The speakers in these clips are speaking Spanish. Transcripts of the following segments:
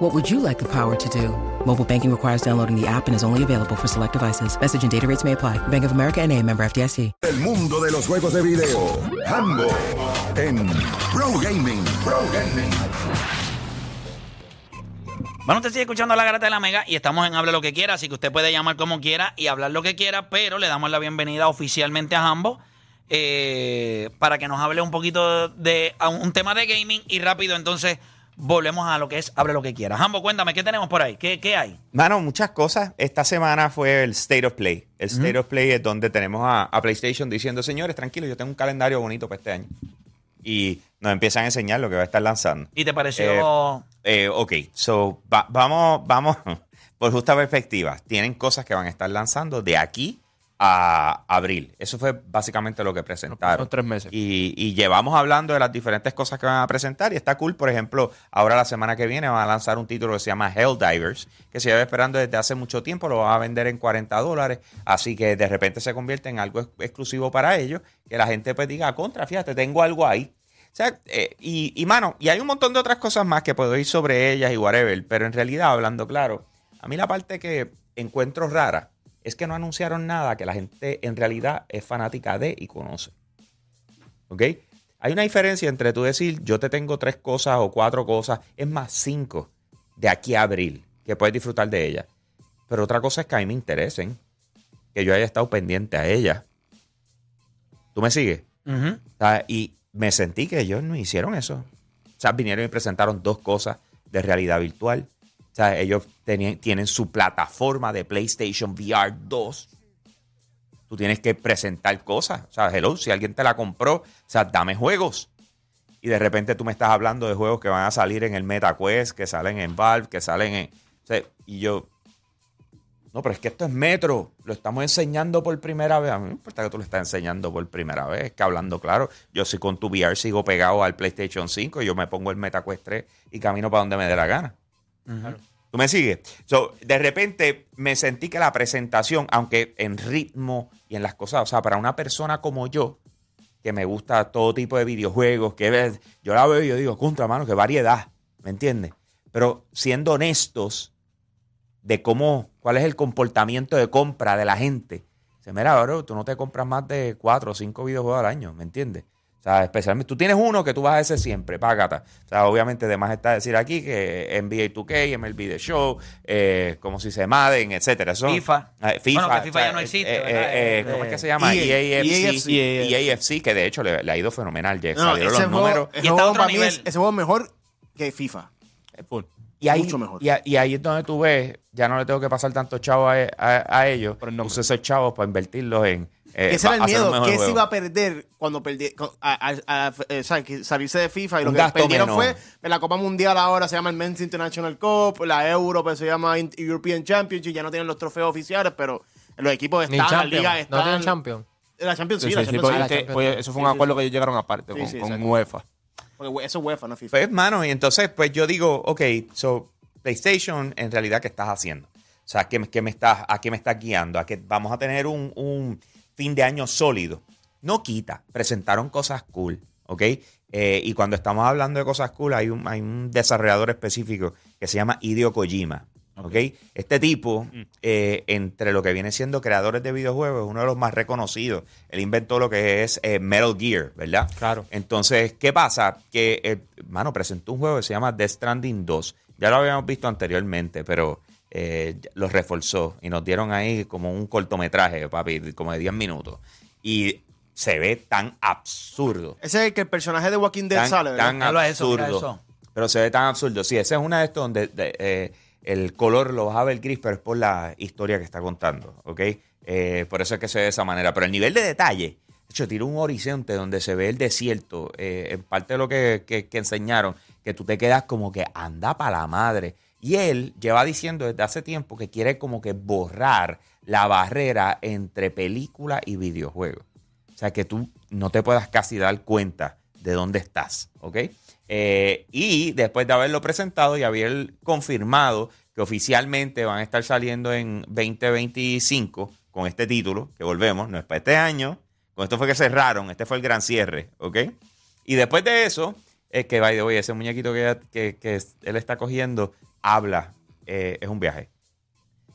What would you like the power to do? Mobile banking requires downloading the app and is only available for select devices. Message and data rates may apply. Bank of America and a member FDIC. El mundo de los juegos de video. Hambo en Pro Gaming. Pro Gaming. Bueno, usted sigue escuchando la garata de la Mega y estamos en Hable lo que quiera, así que usted puede llamar como quiera y hablar lo que quiera, pero le damos la bienvenida oficialmente a Hambo eh, para que nos hable un poquito de un tema de gaming y rápido entonces volvemos a lo que es Hable lo que quiera. Hambo, cuéntame, ¿qué tenemos por ahí? ¿Qué, qué hay? Mano, muchas cosas. Esta semana fue el State of Play. El State of Play es donde tenemos a, a PlayStation diciendo, señores, tranquilos, yo tengo un calendario bonito para este año. Y nos empiezan a enseñar lo que va a estar lanzando. ¿Y te pareció...? Eh, ok, so va- vamos, vamos por justa perspectiva. Tienen cosas que van a estar lanzando de aquí a abril. Eso fue básicamente lo que presentaron. Son tres meses. Y, y llevamos hablando de las diferentes cosas que van a presentar y está cool. Por ejemplo, ahora la semana que viene van a lanzar un título que se llama Helldivers, que se lleva esperando desde hace mucho tiempo, lo van a vender en 40 dólares, así que de repente se convierte en algo ex- exclusivo para ellos, que la gente pues diga, contra, fíjate, tengo algo ahí. O sea, eh, y, y mano, y hay un montón de otras cosas más que puedo ir sobre ellas y whatever, pero en realidad, hablando claro, a mí la parte que encuentro rara es que no anunciaron nada que la gente en realidad es fanática de y conoce. ¿Ok? Hay una diferencia entre tú decir, yo te tengo tres cosas o cuatro cosas, es más cinco de aquí a abril, que puedes disfrutar de ellas. Pero otra cosa es que a mí me interesen, que yo haya estado pendiente a ellas. ¿Tú me sigues? Ujú. O sea, y me sentí que ellos no hicieron eso. O sea, vinieron y presentaron dos cosas de realidad virtual. O sea, ellos tienen su plataforma de PlayStation VR 2. Tú tienes que presentar cosas. O sea, hello, si alguien te la compró, o sea, dame juegos. Y de repente tú me estás hablando de juegos que van a salir en el MetaQuest, que salen en Valve, que salen en... o sea, y yo, no, pero es que esto es Metro. Lo estamos enseñando por primera vez. A mí no me importa que tú lo estás enseñando por primera vez. Es que hablando claro, yo si con tu VR sigo pegado al PlayStation 5, yo me pongo el MetaQuest 3 y camino para donde me dé la gana. ¿Tú me sigues? De repente me sentí que la presentación, aunque en ritmo y en las cosas, o sea, para una persona como yo, que me gusta todo tipo de videojuegos, que yo la veo y yo digo, contra mano, qué variedad, ¿me entiendes? Pero siendo honestos, de cómo, cuál es el comportamiento de compra de la gente. Se mira, bro, tú no te compras más de cuatro o cinco videojuegos al año, ¿me entiendes? O sea, especialmente, tú tienes uno que tú vas a ese siempre, págata. O sea, obviamente, además está decir aquí que NBA 2K, MLB The Show, eh, como si se Madden, etcétera. Eso- FIFA. eh, FIFA. Bueno, que FIFA o sea, ya no existe, eh, ¿verdad? eh, ¿Cómo es que se llama? EA, EAFC. EAFC. EAFC, que de hecho le, le ha ido fenomenal. Ya No, salieron los juego, números. ese Y está juego otro para mí nivel. es, ese juego es mejor que FIFA. Full. Y ahí, Mucho mejor. Y, a- y ahí es donde tú ves, ya no le tengo que pasar tanto chavo a, a- a ellos. El nombre. Uso esos chavos para invertirlos en. Eh, Ese era el miedo. ¿Qué se iba a perder cuando perdi con- a- a- a- eh, ¿sabes? Que salirse de FIFA? Y lo Un que perdieron menos. fue que la Copa Mundial ahora se llama el Men's International Cup, la Euro pues, se llama European Championship, ya no tienen los trofeos oficiales, pero los equipos están, las ligas ¿No están. tienen Champions? La Champions sí, Sí, la sí, Champions porque sí. la este- Champions. pues, eso fue un acuerdo sí. que ellos llegaron aparte Sí, con, sí, con exacto. UEFA. Porque eso es UEFA, no FIFA. Pues, mano, y entonces, pues yo digo, ok, so, PlayStation, en realidad, ¿qué estás haciendo? O sea, ¿qué, me- qué me estás, ¿a qué me estás guiando? ¿A que vamos a tener un, un fin de año sólido? No quita, presentaron cosas cool, ¿ok? Eh, y cuando estamos hablando de cosas cool, hay un, hay un desarrollador específico que se llama Hideo Kojima, ¿ok? Este tipo, eh, entre lo que viene siendo creadores de videojuegos, es uno de los más reconocidos. Él inventó lo que es eh, Metal Gear, ¿verdad? Claro. Entonces, ¿qué pasa? Que, eh, mano, presentó un juego que se llama Death Stranding 2. Ya lo habíamos visto anteriormente, pero eh, lo reforzó y nos dieron ahí como un cortometraje, papi, como de 10 minutos. Y se ve tan absurdo. Ese es el que el personaje de Walking Dead sale, ¿verdad? tan Habla de eso, absurdo. eso. Pero se ve tan absurdo. Sí, esa es una de estos donde de- eh, el color lo vas a ver gris, pero es por la historia que está contando, ¿ok? Eh, por eso es que se ve de esa manera. Pero el nivel de detalle, de hecho, tira un horizonte donde se ve el desierto, eh, en parte de lo que, que- que enseñaron, que tú te quedas como que anda para la madre. Y él lleva diciendo desde hace tiempo que quiere como que borrar la barrera entre película y videojuego. sea, que tú no te puedas casi dar cuenta de dónde estás, ¿ok? Eh, y después de haberlo presentado y haber confirmado que oficialmente van a estar saliendo en 2025 con este título, que volvemos, no es para este año, con esto fue que cerraron, este fue el gran cierre, ¿ok? Y después de eso, es que, by the way, ese muñequito que, que- que él está cogiendo habla, eh, es un viaje.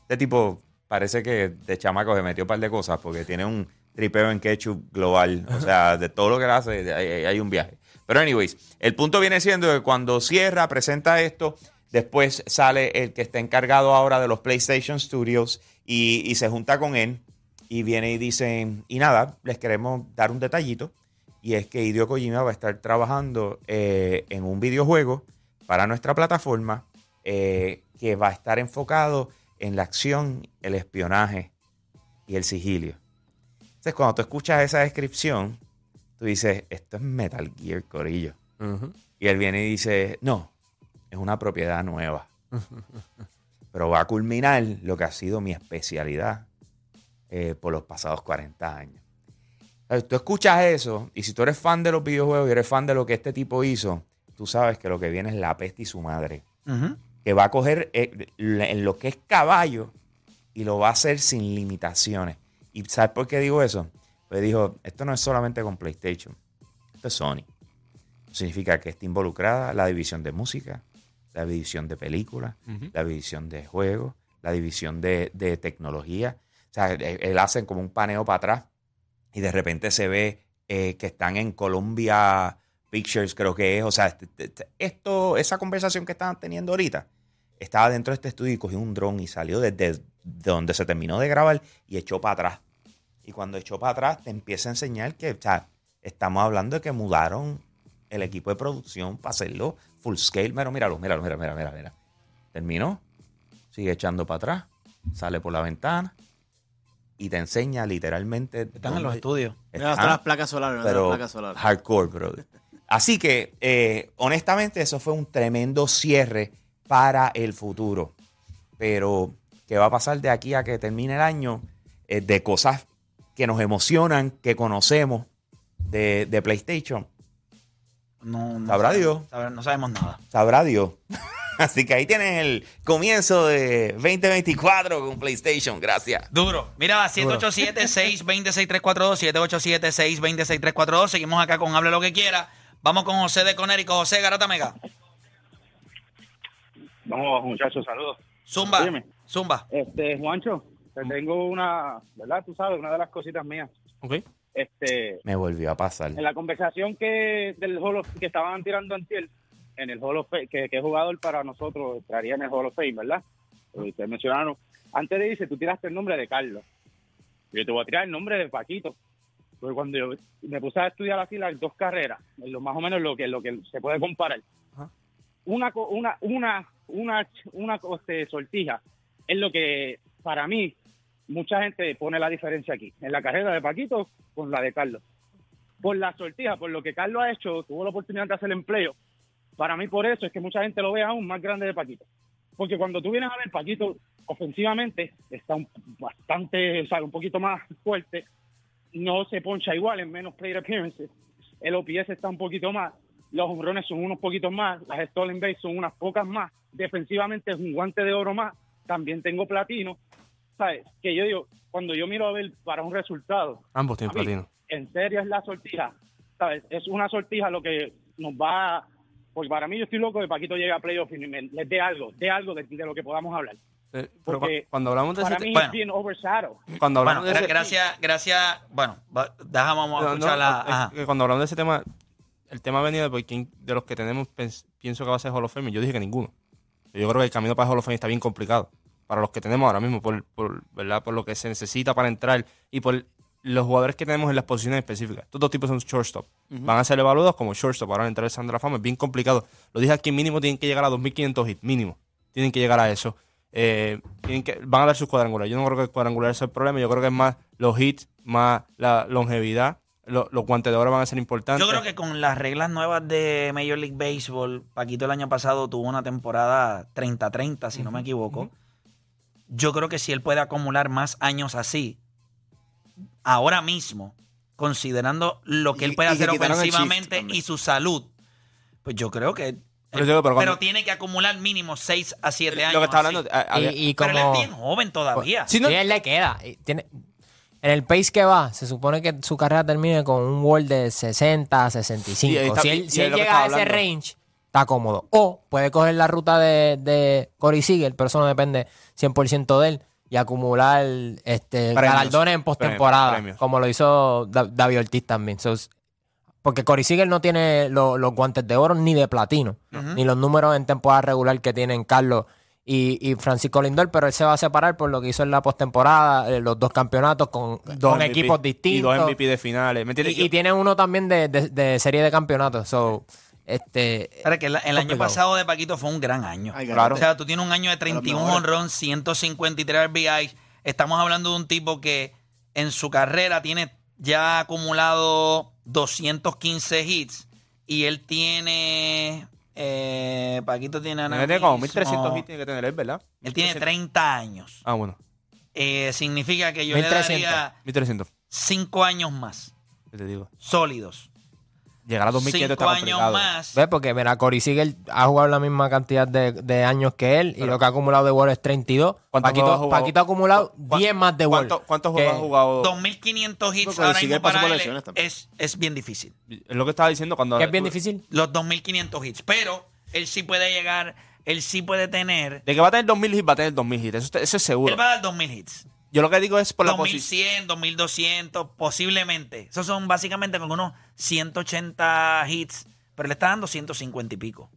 Este tipo parece que de chamaco se metió un par de cosas porque tiene un tripeo en ketchup global. O sea, de todo lo que él hace, hay, hay- hay un viaje. Pero, anyways, el punto viene siendo que cuando cierra, presenta esto, después sale el que está encargado ahora de los PlayStation Studios y, y se junta con él y viene y dice, y nada, les queremos dar un detallito. Y es que Hideo Kojima va a estar trabajando eh, en un videojuego para nuestra plataforma eh, que va a estar enfocado en la acción, el espionaje y el sigilio. Entonces, cuando tú escuchas esa descripción, tú dices, esto es Metal Gear Corillo. Y él viene y dice, no, es una propiedad nueva. Pero va a culminar lo que ha sido mi especialidad eh, por los pasados 40 años. Tú escuchas eso y si tú eres fan de los videojuegos y eres fan de lo que este tipo hizo, tú sabes que lo que viene es la peste y su madre. Que va a coger eh, en lo que es caballo y lo va a hacer sin limitaciones. ¿Y sabes por qué digo eso? Pues dijo, esto no es solamente con PlayStation, esto es Sony. Significa que está involucrada la división de música, la división de películas, la división de juegos, la división de, de tecnología. O sea, él, él hace como un paneo para atrás y de repente se ve eh, que están en Columbia Pictures, creo que es. O sea, este- este- esto, esa conversación que estaban teniendo ahorita, estaba dentro de este estudio y cogió un dron y salió desde de donde se terminó de grabar y echó para atrás. Y cuando echó para atrás, te empieza a enseñar que, o estamos hablando de que mudaron el equipo de producción para hacerlo full scale. Mira, míralo, míralo, mira, mira, mira, mira. Terminó, sigue echando para atrás, sale por la ventana y te enseña literalmente. Están en los estudios. Están, las placas solares, hasta las pero placas solares. hardcore, brother. Así que, eh, honestamente, eso fue un tremendo cierre para el futuro. Pero, ¿qué va a pasar de aquí a que termine el año? Eh, de cosas que nos emocionan, que conocemos de, de PlayStation. No, no Sabrá Dios. sabrá- no sabemos nada. Sabrá Dios. Así que ahí tienes el comienzo de 2024 con PlayStation. Gracias. Duro. Mira, 787-620-6342, 787-620-6342. Seguimos acá con Hable lo que quiera. Vamos con José de Conérico. José Garata Mega. Vamos, muchachos, saludos. Zumba. Óyeme. Zumba. Este, Juancho, te tengo una, ¿verdad? Tú sabes, una de las cositas mías. Ok. Este, Me volvió a pasar. en la conversación que del Hall of- que estaban tirando antier, en el Hall of Fame, que, que jugador para nosotros estaría en el Hall of Fame, ¿verdad? Ustedes mencionaron, antes de irse, tú tiraste el nombre de Carlos. Yo te voy a tirar el nombre de Paquito. Porque cuando yo me puse a estudiar así las dos carreras, lo, más o menos lo que lo que se puede comparar. Ajá. Una una una una una este, sortija es lo que para mí mucha gente pone la diferencia aquí en la carrera de Paquito con la de Carlos. Por la sortija, por lo que Carlos ha hecho, tuvo la oportunidad de hacer empleo. Para mí por eso es que mucha gente lo ve aún más grande de Paquito. Porque cuando tú vienes a ver Paquito ofensivamente está un, bastante, o sea, un poquito más fuerte, no se poncha igual en menos plate appearances. El OPS está un poquito más, los hombrones son unos poquitos más, las stolen base son unas pocas más, defensivamente es un guante de oro más, también tengo platino, ¿sabes? Que yo digo, cuando yo miro a ver para un resultado, Ambos tienen a platino. en serio es la sortija, ¿sabes? Es una sortija lo que nos va, porque para mí yo estoy loco de Paquito llegue a playoff y me- les dé algo, dé algo de, de lo que podamos hablar. Eh, pero porque cu- cuando hablamos de ese Para te- mí bueno. es bien overshadow. cuando Bueno, hablamos de ese- gracias, gracias. Bueno, dejamos No, no, escuchar la. es que cuando hablamos de ese tema, el tema ha venido de, quién- de los que tenemos, pienso que va a ser Hall of Fame. y Yo dije que ninguno. Yo creo que el camino para Hall of Fame está bien complicado. Para los que tenemos ahora mismo, por, por, ¿verdad? por lo que se necesita para entrar y por los jugadores que tenemos en las posiciones específicas. Estos dos tipos son shortstop. Van a ser evaluados como shortstop. Ahora entrar el Sandra Fama es bien complicado. Lo dije aquí, mínimo tienen que llegar a 2.500 hits. Mínimo. Tienen que llegar a eso. Eh, tienen que, van a dar sus cuadrangulares. Yo no creo que el cuadrangular sea el problema. Yo creo que es más los hits, más la longevidad. Lo- los guantes de oro van a ser importantes. Yo creo que con las reglas nuevas de Major League Baseball, Paquito el año pasado tuvo una temporada 30-30, si no me equivoco. Yo creo que si él puede acumular más años así, ahora mismo, considerando lo que Y- él puede y hacer ofensivamente y su salud, pues yo creo que... Pero yo digo, pero cuando- tiene que acumular mínimo 6 a 7 años. Lo que está así. hablando. a- había- Y, y Pero él como... es bien joven todavía. Sí, no- Sí, él le queda. Y Tiene, en el pace que va, se supone que su carrera termine con un World de 60, 65. Sí, ahí está- si y él, si él llega a ese hablando. range, está cómodo. O puede coger la ruta de, de Corey Seager, pero eso no depende 100% de él, y acumular este, Premios. galardones en postemporada, Premios. como lo hizo Da- David Ortiz también. So, es- porque Corey Seager no tiene lo- los guantes de oro ni de platino, ni los números en temporada regular que tienen Carlos y, y Francisco Lindor, pero él se va a separar por lo que hizo en la postemporada, eh, los dos campeonatos con, dos con MVP equipos Y distintos. dos MVP de finales. ¿Me entiendes? Y, y tiene uno también de, de- de serie de campeonatos. So, este, Espera, que el, el año pasado de Paquito fue un gran año. Ay, Claro. O sea, tú tienes un año de 31 mejores. honrón, 153 RBI. Estamos hablando de un tipo que en su carrera tiene ya acumulado 215 hits y él tiene... Eh, Paquito tiene ahora Tiene como mismo- 1300 hits tiene que tener él, ¿verdad? Él tiene 1300. 30 años. Ah, bueno. Eh, significa que yo le 1300. daría 1300. 5 años más ¿Qué te digo? sólidos. Llegar a 2500 5 está años complicado. más. ¿ves? Porque mira, Corey Seager ha jugado la misma cantidad de, de años que él y lo que ha acumulado de World es 32. ¿Cuántos juegos ha Paquito, jugado? Paquito ha acumulado ¿Cu- 10 más de World. ¿Cuánto- ¿Cuántos Que- juegos ha jugado? 2.500 hits Porque ahora sigue mismo pasó para por él lesiones también. es, es bien difícil. Es lo que estaba diciendo cuando. Que es bien difícil. Los 2.500 hits. Pero él sí puede llegar, él sí puede tener. De que va a tener 2000 hits, va a tener 2000 hits. Eso, eso es seguro. Él va a dar 2.000 hits. Yo lo que digo es por la posición. 2.100, 2.200, posiblemente. Esos son básicamente con unos 180 hits. Pero le está dando 150 y pico.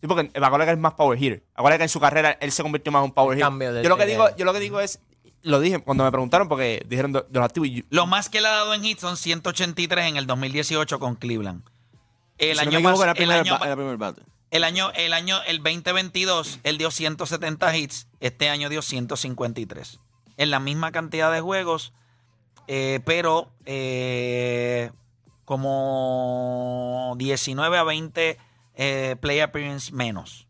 Sí, porque acuérdate que es más power hitter. Acuérdate que en su carrera él se convirtió más en un power El hitter. yo lo que digo, yo lo que digo es, lo dije cuando me preguntaron porque dijeron de, de los activos. y yo- Lo más que le ha dado en hits son 183 en el 2018 con Cleveland. El Si no año pas- era el primer año primer bate. El año, el año, el 2022, él dio 170 hits. Este año dio 153. En la misma cantidad de juegos, eh, pero eh, como 19 a 20 eh, play appearance menos.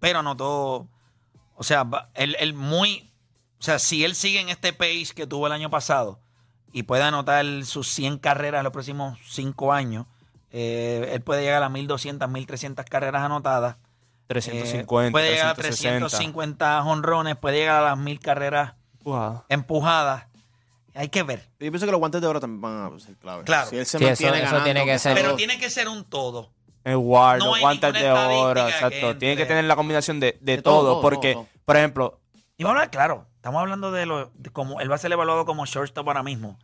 Pero anotó, o sea, él, él muy, o sea, si él sigue en este pace que tuvo el año pasado y puede anotar sus 100 carreras en los próximos 5 años, eh, él puede llegar a 1200, 1300 carreras anotadas. Eh, 350, puede llegar a 360. 350 honrones, puede llegar a las 1000 carreras empujadas. Hay que ver. Yo pienso que los guantes de oro también van a ser clave. Claro. Si él se Sí, eso- mantiene eso ganando, tiene que ser- Pero tiene que ser un todo. El guard, No los guantes de oro, exacto. Tiene que tener la combinación de, de De todo, porque, todo, todo. por ejemplo, Y vamos a hablar claro. Estamos hablando de lo de como él va a ser evaluado como shortstop ahora mismo.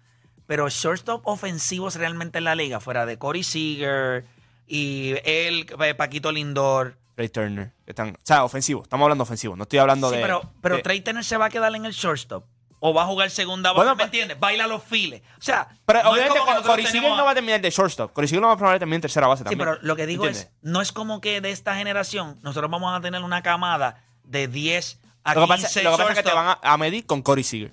Pero shortstop ofensivos realmente en la liga, fuera de Corey Seager y él, eh, Paquito Lindor. Trey Turner, que están, o sea, ofensivo, estamos hablando ofensivo, no estoy hablando Sí, de... pero, pero de- Trey Turner se va a quedar en el shortstop. O va a jugar segunda base, Bueno, ¿me entiendes? Baila los files. O sea, Pero no obviamente que Corey tenemos no va a terminar de shortstop. Corey no va a terminar en tercera base Sí, también. pero lo que digo ¿Entiendes? es, no es como que de esta generación nosotros vamos a tener una camada de 10 a Lo que 15 pasa, lo que pasa es que te van a, a medir con Corey Seager.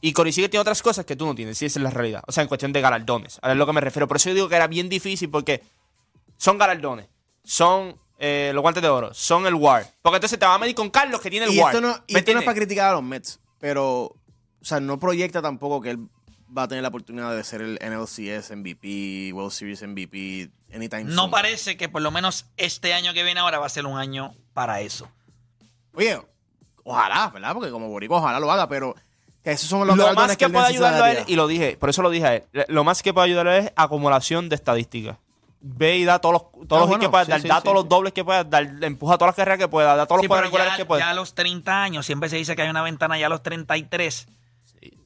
Y Corey Seager tiene otras cosas que tú no tienes, sí, esa es la realidad. O sea, en cuestión de galardones. A ver, lo que me refiero. Por eso yo digo que era bien difícil porque son galardones, son eh, los guantes de oro, son el WAR. Porque entonces te va a medir con Carlos que tiene el Y WAR. esto no, y ¿Me esto no es para criticar a los Mets, pero, o sea, no proyecta tampoco que él va a tener la oportunidad de ser el NLCS MVP, World Series MVP, anytime No soon. parece que por lo menos este año que viene ahora va a ser un año para eso. Oye, ojalá, ¿verdad? Porque como boricua, ojalá lo haga, pero que esos son los Lo más que él puede ayudarlo a él, y lo dije, por eso lo dije a él, lo más que puede ayudarlo a él es acumulación de estadísticas. Ve y da todos los, todos Ah, los bueno, que pueda sí, dar, sí, da sí, todos los dobles que pueda dar, empuja todas las carreras que pueda, da todos los cuadrangulares que pueda. ya a los 30 años, siempre se dice que hay una ventana ya a los 33,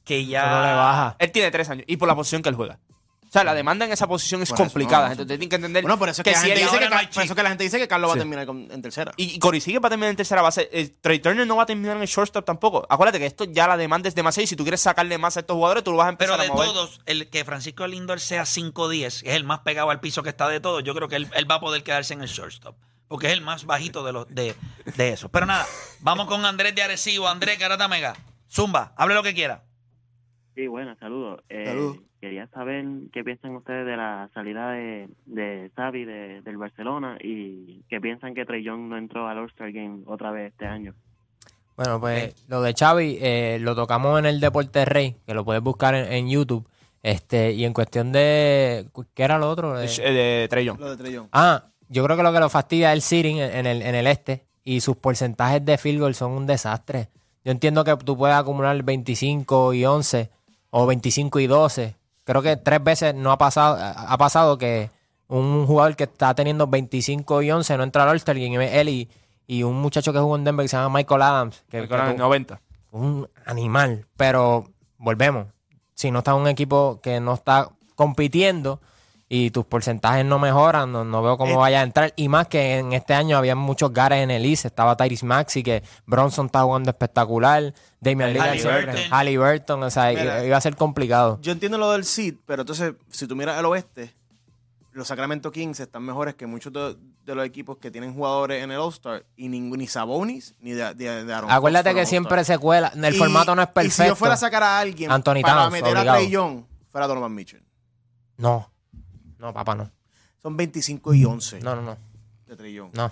que ya... No le baja. Él tiene tres años y por la posición que él juega. O sea, la demanda en esa posición es Por complicada. no, Entonces tienen que entender Bueno, por eso es que, la si gente dice que, no por eso que la gente dice que Carlos va a terminar con- en tercera. Y Corey sigue va a terminar en tercera base. Eh, Trey Turner no va a terminar en el shortstop tampoco. Acuérdate que esto ya la demanda es demasiado y si tú quieres sacarle más a estos jugadores, tú lo vas a empezar Pero de a mover. todos, el que Francisco Lindor sea 5'10, que es el más pegado al piso que está de todos, yo creo que él, él va a poder quedarse en el shortstop. Porque es el más bajito de, los, de, de eso. Pero nada, vamos con Andrés de Arecibo. Andrés Garata Mega. Zumba, hable lo que quiera. Sí, bueno, saludos. Eh, Saludos. Quería saber qué piensan ustedes de la salida de, de Xavi de, del Barcelona y qué piensan que Trey Young no entró al All-Star Game otra vez este año. Bueno, pues lo de Xavi eh, lo tocamos en el Deporte Rey, que lo puedes buscar en, en YouTube. Este, y en cuestión de. ¿Qué era lo otro? Eh, Eh, de Trey Young. Lo de Trey Young. Ah, yo creo que lo que lo fastidia es el seeding en en el, en el este y sus porcentajes de field goal son un desastre. Yo entiendo que tú puedes acumular 25 y 11 o 25 y 12. Creo que tres veces no ha pasado, ha pasado que un jugador que está teniendo 25 y 11 no entra al All-Star Game, él y, y un muchacho que jugó en Denver que se llama Michael Adams. Que, que en 90. un animal. Pero volvemos. Si no está un equipo que no está compitiendo y tus porcentajes no mejoran, no, no veo cómo Eh. vaya a entrar. Y más que en este año había muchos gares en el East. Estaba Tyrese Maxi, que Bronson está jugando espectacular. Damian Lillard, Halliburton. O sea, Mira. iba a ser complicado. Yo entiendo lo del seed, pero entonces, si tú miras el oeste, los Sacramento Kings están mejores que muchos de, de los equipos que tienen jugadores en el All-Star y ningún, ni Sabonis ni de, de, de Aaron Acuérdate que siempre se cuela. El Y- formato no es Y perfecto. si yo fuera a sacar a alguien Anthony para Towns, meter obligado. a Trey Young, fuera Donovan Mitchell. No. No, papá, no. Son 25 y 11 No, no, no. de Young. No.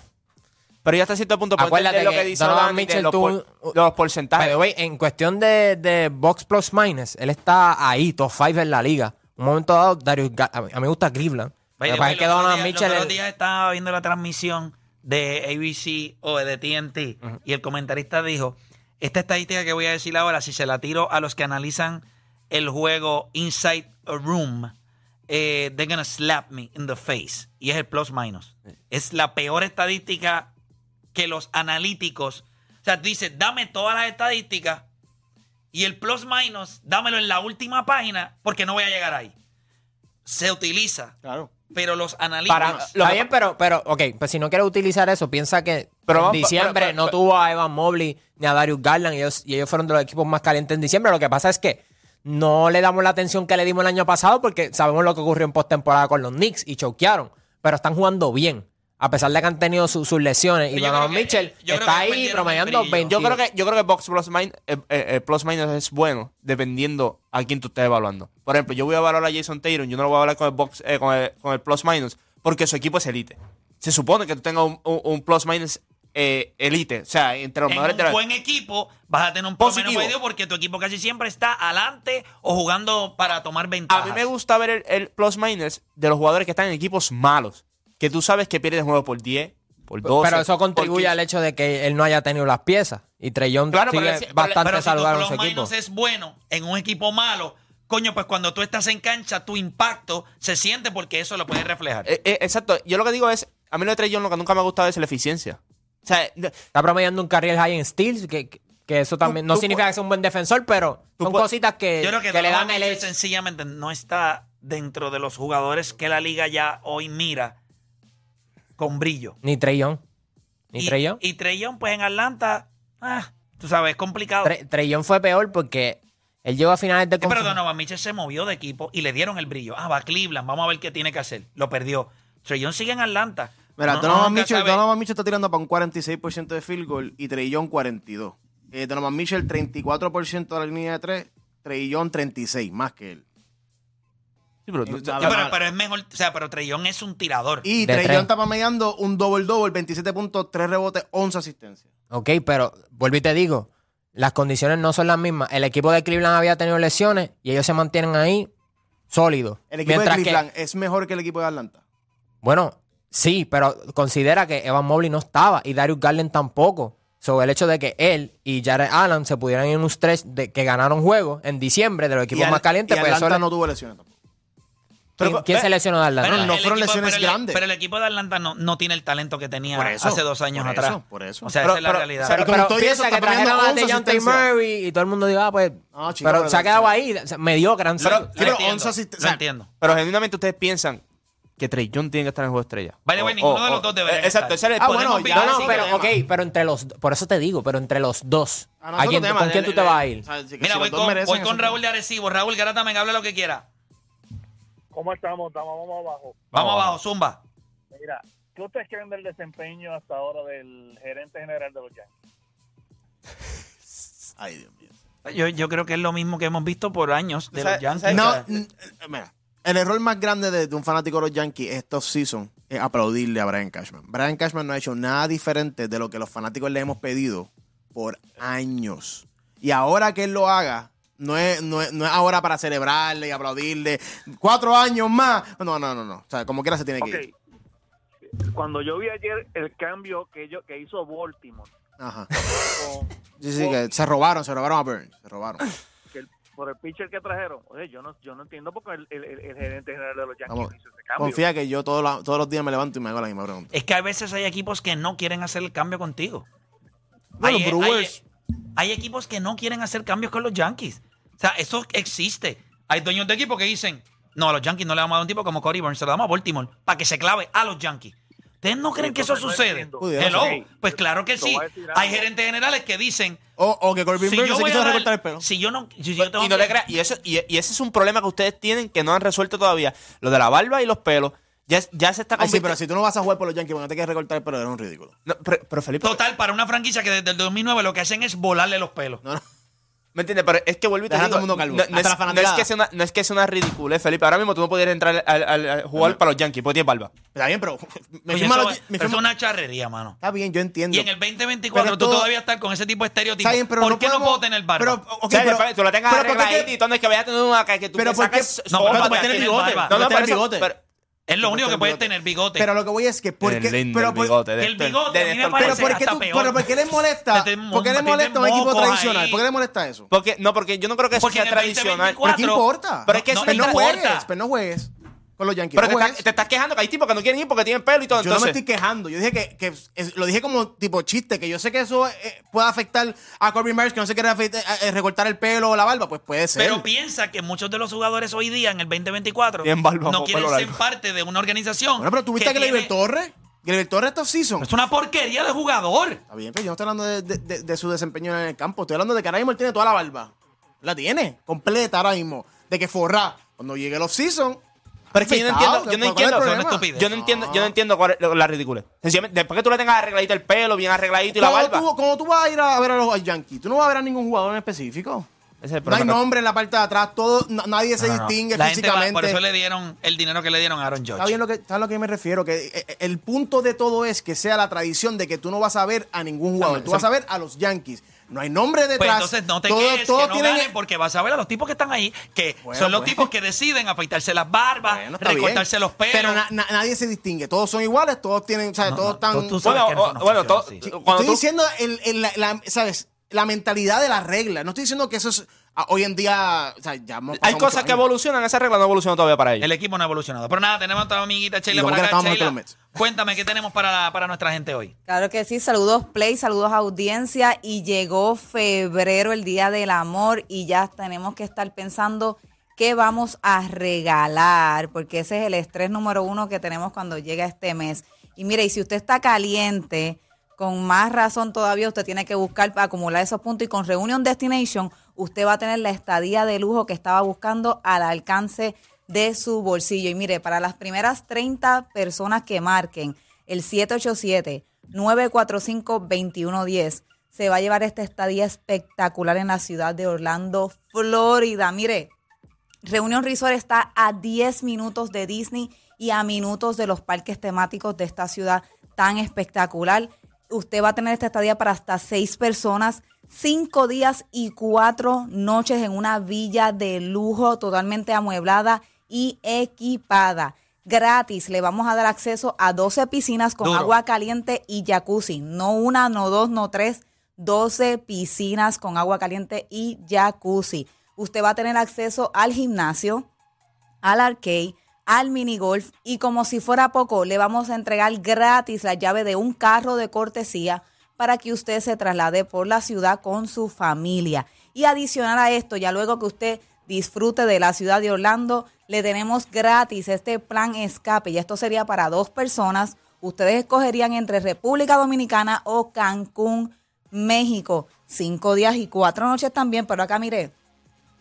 Pero ya hasta cierto punto, puedo Acuérdate entender lo que que dice Donovan de Mitchell los, por- los porcentajes. En cuestión de, de box plus minus, él está ahí, top 5 en la liga. Un momento dado, Darius Ga- a mí, a mí me gusta Cleveland. By Lo the que pasa way, es que los otros días- Mitchell... Los otros el- días estaba viendo la transmisión de ABC o de TNT y el comentarista dijo, esta estadística que voy a decir ahora, si se la tiro a los que analizan el juego Inside a Room, eh, they're gonna slap me in the face. Y es el plus minus. Es la peor estadística que los analíticos... O sea, tú dices, dame todas las estadísticas y el plus minus, dámelo en la última página porque no voy a llegar ahí. Se utiliza, Claro. pero los analíticos... Para- lo bien, pero, pero, ok, pues si no quieres utilizar eso, piensa que Pero en diciembre pero- pero- no tuvo a Evan Mobley ni a Darius Garland y ellos, y ellos fueron de los equipos más calientes en diciembre. Lo que pasa es que no le damos la atención que le dimos el año pasado porque sabemos lo que ocurrió en postemporada con los Knicks y choquearon, pero están jugando bien. A pesar de que han tenido su- sus lesiones. Y Donovan que- Mitchell yo creo está que ahí promediando brillo. 20. Yo creo que yo creo que box plus minus, eh, eh, eh, plus minus es bueno dependiendo a quién tú estés evaluando. Por ejemplo, yo voy a evaluar a Jason Taylor, yo no lo voy a hablar con el box eh, con, el, con el plus minus porque su equipo es elite. Se supone que tú tengas un, un- un plus minus eh, elite, o sea, entre los en mejores de un la- buen equipo vas a tener un promedio Positivo. medio porque tu equipo casi siempre está adelante o jugando para tomar ventaja. A mí me gusta ver el, el plus minus de los jugadores que están en equipos malos, que tú sabes que pierden juego por 10, por 12. Pero eso contribuye 15. al hecho de que él no haya tenido las piezas. Y Trellón Claro, sigue pero- bastante Pero si saludable plus minus es bueno en un equipo malo, coño, pues cuando tú estás en cancha, tu impacto se siente porque eso lo puedes reflejar. Eh, eh, exacto, yo lo que digo es, a mí lo de Trey Young lo que nunca me ha gustado es la eficiencia. O sea, Está promediando un carril high en steals, que, que- eso también no tú significa que sea un buen defensor, pero son cositas que, Yo creo que, que le dan el sencillamente no está dentro de los jugadores que la liga ya hoy mira con brillo. Ni Young. Ni y, Young. Y Young, pues en Atlanta, ah, tú sabes, es complicado. Tre- Trey Young fue peor porque él llegó a finales de Sí, pero confer- Donovan Mitchell se movió de equipo y le dieron el brillo. Ah, va a Cleveland, vamos a ver qué tiene que hacer. Lo perdió. Young sigue en Atlanta. Mira, No- Donovan, Mitchell. Donovan Mitchell está tirando para un 46% de field goal y Trey Young 42. Eh, Donovan Mitchell 34% de la línea de 3, Trey Young 36, más que él. Sí, pero- Sí, Sí, pero, pero es mejor, o sea, pero Trey Young es un tirador. Y. Young está promediando un double-double, 27 puntos, 3 rebotes, 11 asistencias. Ok, pero vuelvo y te digo, las condiciones no son las mismas. El equipo de Cleveland había tenido lesiones y ellos se mantienen ahí sólidos. El equipo Mientras de que- Cleveland es mejor que el equipo de Atlanta. Bueno, sí, pero considera que Evan Mobley no estaba y Darius Garland tampoco. Sobre el hecho de que él y Jared Allen se pudieran ir en un stretch de que ganaron juegos en diciembre de los equipos y más Al- calientes, y pues eso Atlanta le- no tuvo lesiones tampoco. ¿Quién, Pero- quién ve- se lesionó de Atlanta? Pero no, fueron equipo- lesiones pero el- grandes. pero el equipo de Atlanta no, no tiene el talento que tenía eso, hace dos años por atrás. eso, por eso. O sea, Pero- esa es la pero- realidad. pero- Pero piensa que trajeron a 11 DeJounte asistencias. Murray y todo el mundo dijo, ah, pues... No, chico, pero pero- se ha quedado ahí, mediocre. Pero- Lo Sí, pero entiendo, 11 asist- lo o sea, entiendo. Pero genuinamente ustedes piensan que Trey Young tiene que estar en el juego estrella. Way, O- ninguno o- de los dos debería eh, Exacto, ese es el Ah, bueno, ya, No, no, pero, ok, pero entre los... Por eso te digo, pero entre los dos. Ah, ¿A, quién, tema, ¿Con quién tú te el- vas a ir? o sea, que Mira, si voy los dos con, merecen, voy es con otro Raúl de. Arecibo. Raúl Garata, me hable lo que quiera. ¿Cómo estamos? Estamos vamos abajo. Vamos abajo, Zumba. Mira, ¿qué ustedes creen del desempeño hasta ahora del gerente general de los Yankees? Ay, Dios mío. Yo, yo creo que es lo mismo que hemos visto por años de los ¿Sabes- Yankees. sabes No, O sea, n- eh, mira, el error más grande de, de un fanático de los Yankees estos season es aplaudirle a Brian Cashman. Brian Cashman no ha hecho nada diferente de lo que los fanáticos le hemos pedido por años. Y ahora que él lo haga, No es, no, es, no es ahora para celebrarle y aplaudirle. Cuatro años más. No, no, no, no. O sea, como quiera se tiene que ir. Cuando yo vi ayer el cambio que, yo, que hizo Baltimore Ajá. con, Sí, sí, que se robaron, se robaron a Burns. Se robaron. Por el pitcher que trajeron, oye, yo no, yo no entiendo porque el, el- el- el gerente general de los Yankees Vamos, hizo ese cambio. Confía que yo todos, los- todos los días me levanto y me hago la misma pregunta. Es que a veces hay equipos que no quieren hacer el cambio contigo. Bueno, hay, Brewers- hay- hay equipos que no quieren hacer cambios con los Yankees. O sea, eso existe. Hay dueños de equipo que dicen, no, a los Yankees no le vamos a dar un tipo como Cory Burns, se lo damos a Baltimore para que se clave a los Yankees. ¿Ustedes no creen que eso sucede? Hello. Pues claro que sí. Hay gerentes generales que dicen, O, o que Corbin si Burns yo se voy a quiso dar- recortar el pelo. si yo no, si yo tengo Y no que- creas, y, eso, y, y ese es un problema que ustedes tienen que no han resuelto todavía. Lo de la barba y los pelos, ya, ya se está Ay, sí, convirtiendo- pero si tú no vas a jugar por los Yankees, porque no te quieres recortar el pelo, eres un ridículo. No, pero, pero Felipe, Total, para una franquicia que desde el 2009 lo que hacen es volarle los pelos. No, no. ¿Me entiendes? Pero es que vuelvo y te digo, todo el mundo calvo. no, no Hasta es, la no es que sea una, no es que sea una ridiculez, Felipe. Ahora mismo tú no podrías entrar al, al- al jugar para los Yankees porque tienes barba. Está bien, pero. Me Oye, firma eso, los- me pero eso es una charrería, mano. Está bien, yo entiendo. Y en el 2024 Pero tú todo- todavía estás con ese tipo de estereotipos. Está bien, pero ¿Por no qué no puedo tener barba? Pero, pero- después tú la tengas pero ¿por qué arregladita que- y todo, es que vayas a tener una que, que tú Pero le ¿por qué- sacas No, pero tú de puedes tener bigote. No, no, bigote. Es lo único que puedes bigote. tener bigote. Pero lo que voy es que. ¿por El lindo pero, el bigote de el bigote, de a mí me Héctor parece pero ¿por qué hasta tú- peor. pero ¿por qué les molesta? Te- te- ¿Por qué les te- te- molesta un equipo tradicional? ¿Por qué les molesta eso? Porque, no, porque yo no creo que eso Porque sea tradicional. 2024 ¿Pero qué importa? Pero es que No, eso Pero no no juegues, pero no juegues con los Yankees. Pero te, estás, te estás quejando que hay tipos que no quieren ir porque tienen pelo y todo. Yo no me estoy quejando. Yo dije que, que es- lo dije como tipo chiste, que yo sé que eso eh, puede afectar a Corbin Burns, que no se quiere afectar- eh, recortar el pelo o la barba. Pues puede ser. Pero piensa que muchos de los jugadores hoy día, en el 2024, Tienen barba no quieren ser largo. parte de una organización. bueno, pero tú viste que, tiene- Torres, Gleyber Torres estos season. Es una porquería de jugador. Está bien, pero yo no estoy hablando de, de- de- de su desempeño en el campo. Estoy hablando de que ahora mismo él tiene toda la barba. La tiene, completa ahora mismo. De que forra. Cuando llegue el off-season. Pero es que yo no entiendo, yo no ¿cuál es el entiendo, problema? Son estupidez. yo no entiendo, yo no entiendo cuál es la la ridiculez. Sencillamente, después que tú le tengas arregladito el pelo, bien arregladito y la ¿Cómo barba. tú, cómo tú vas a ir a ver a los Yankees? Tú no vas a ver a ningún jugador en específico. Ese es el No hay nombre en la parte de atrás, todo, na- nadie se No, no, no. distingue La gente va- físicamente. por eso le dieron el dinero que le dieron a Aaron Judge. Está bien lo que, ¿sabes a lo que me refiero? Que eh, eh, el punto de todo es que sea la tradición de que tú no vas a ver a ningún jugador. Tú vas a ver a los Yankees. No hay nombre Pues detrás. entonces no te Todos- quejes todos que no tienen- ganen porque vas a ver a los tipos que están ahí, que Bueno, son los pues. tipos que deciden afeitarse las barbas, Bueno, está bien. recortarse los pelos. Pero na- na- nadie se distingue. Todos son iguales, todos tienen, ¿sabes? No, todos no, están. tú- tú sabes Bueno, o- bueno, todo- así. cuando estoy tú- diciendo, el, el- la, la- ¿sabes? La mentalidad de las reglas. No estoy diciendo que eso es hoy en día. O sea, ya hemos hay cosas que años. evolucionan, esa regla no evoluciona todavía para ellos. El equipo no ha evolucionado. Pero nada, tenemos a nuestra amiguita Sheila que acá. Sheila, cuéntame qué tenemos para, para nuestra gente hoy. Claro que sí, saludos Play, saludos audiencia y llegó febrero, el Día del Amor y ya tenemos que estar pensando qué vamos a regalar, porque ese es el estrés número uno que tenemos cuando llega este mes. Y mire, y si usted está caliente, con más razón todavía usted tiene que buscar para acumular esos puntos y con Reunion Destination usted va a tener la estadía de lujo que estaba buscando al alcance de su bolsillo. Y mire, para las primeras 30 personas que marquen el 787-945-2110, se va a llevar esta estadía espectacular en la ciudad de Orlando, Florida. Mire, Reunión Resort está a 10 minutos de Disney y a minutos de los parques temáticos de esta ciudad tan espectacular. Usted va a tener esta estadía para hasta seis personas, cinco días y cuatro noches en una villa de lujo totalmente amueblada y equipada. Gratis, le vamos a dar acceso a 12 piscinas con Duro. agua caliente y jacuzzi. No una, no dos, no tres, 12 piscinas con agua caliente y jacuzzi. Usted va a tener acceso al gimnasio, al arcade, al mini golf y como si fuera poco, le vamos a entregar gratis la llave de un carro de cortesía para que usted se traslade por la ciudad con su familia. Y adicional a esto, ya luego que usted disfrute de la ciudad de Orlando, le tenemos gratis este plan escape y esto sería para dos personas. Ustedes escogerían entre República Dominicana o Cancún, México. Cinco días y cuatro noches también, pero acá mire,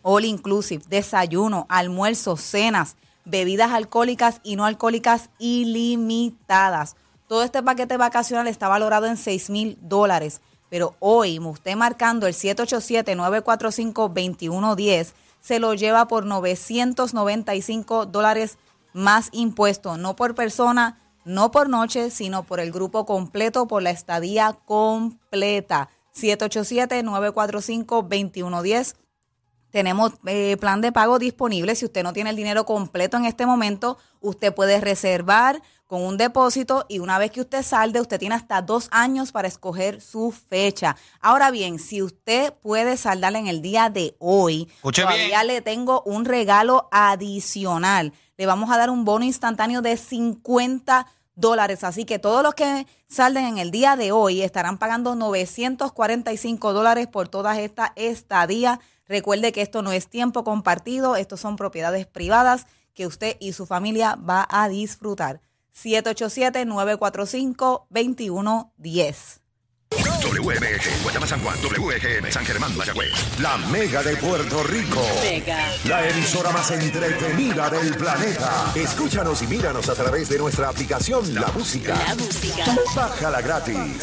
all inclusive, desayuno, almuerzo, cenas, bebidas alcohólicas y no alcohólicas ilimitadas. Todo este paquete vacacional está valorado en 6 mil dólares. Pero hoy, usted marcando el 787-945-2110, se lo lleva por 995 dólares más impuesto, no por persona, no por noche, sino por el grupo completo, por la estadía completa. 787-945-2110 Tenemos eh, plan de pago disponible. Si usted no tiene el dinero completo en este momento, usted puede reservar con un depósito y una vez que usted salde, usted tiene hasta dos años para escoger su fecha. Ahora bien, si usted puede saldar en el día de hoy, Escuche todavía bien. le tengo un regalo adicional. Le vamos a dar un bono instantáneo de 50 dólares. Así que todos los que salden en el día de hoy estarán pagando 945 dólares por todas estas estadías. Recuerde que esto no es tiempo compartido, estos son propiedades privadas que usted y su familia va a disfrutar. 787-945-2110. WMG, Guayama San Juan, WGM San Germán, Mayagüez. La Mega de Puerto Rico. La emisora más entretenida del planeta. Escúchanos y míranos a través de nuestra aplicación La Música. La música. Bájala gratis.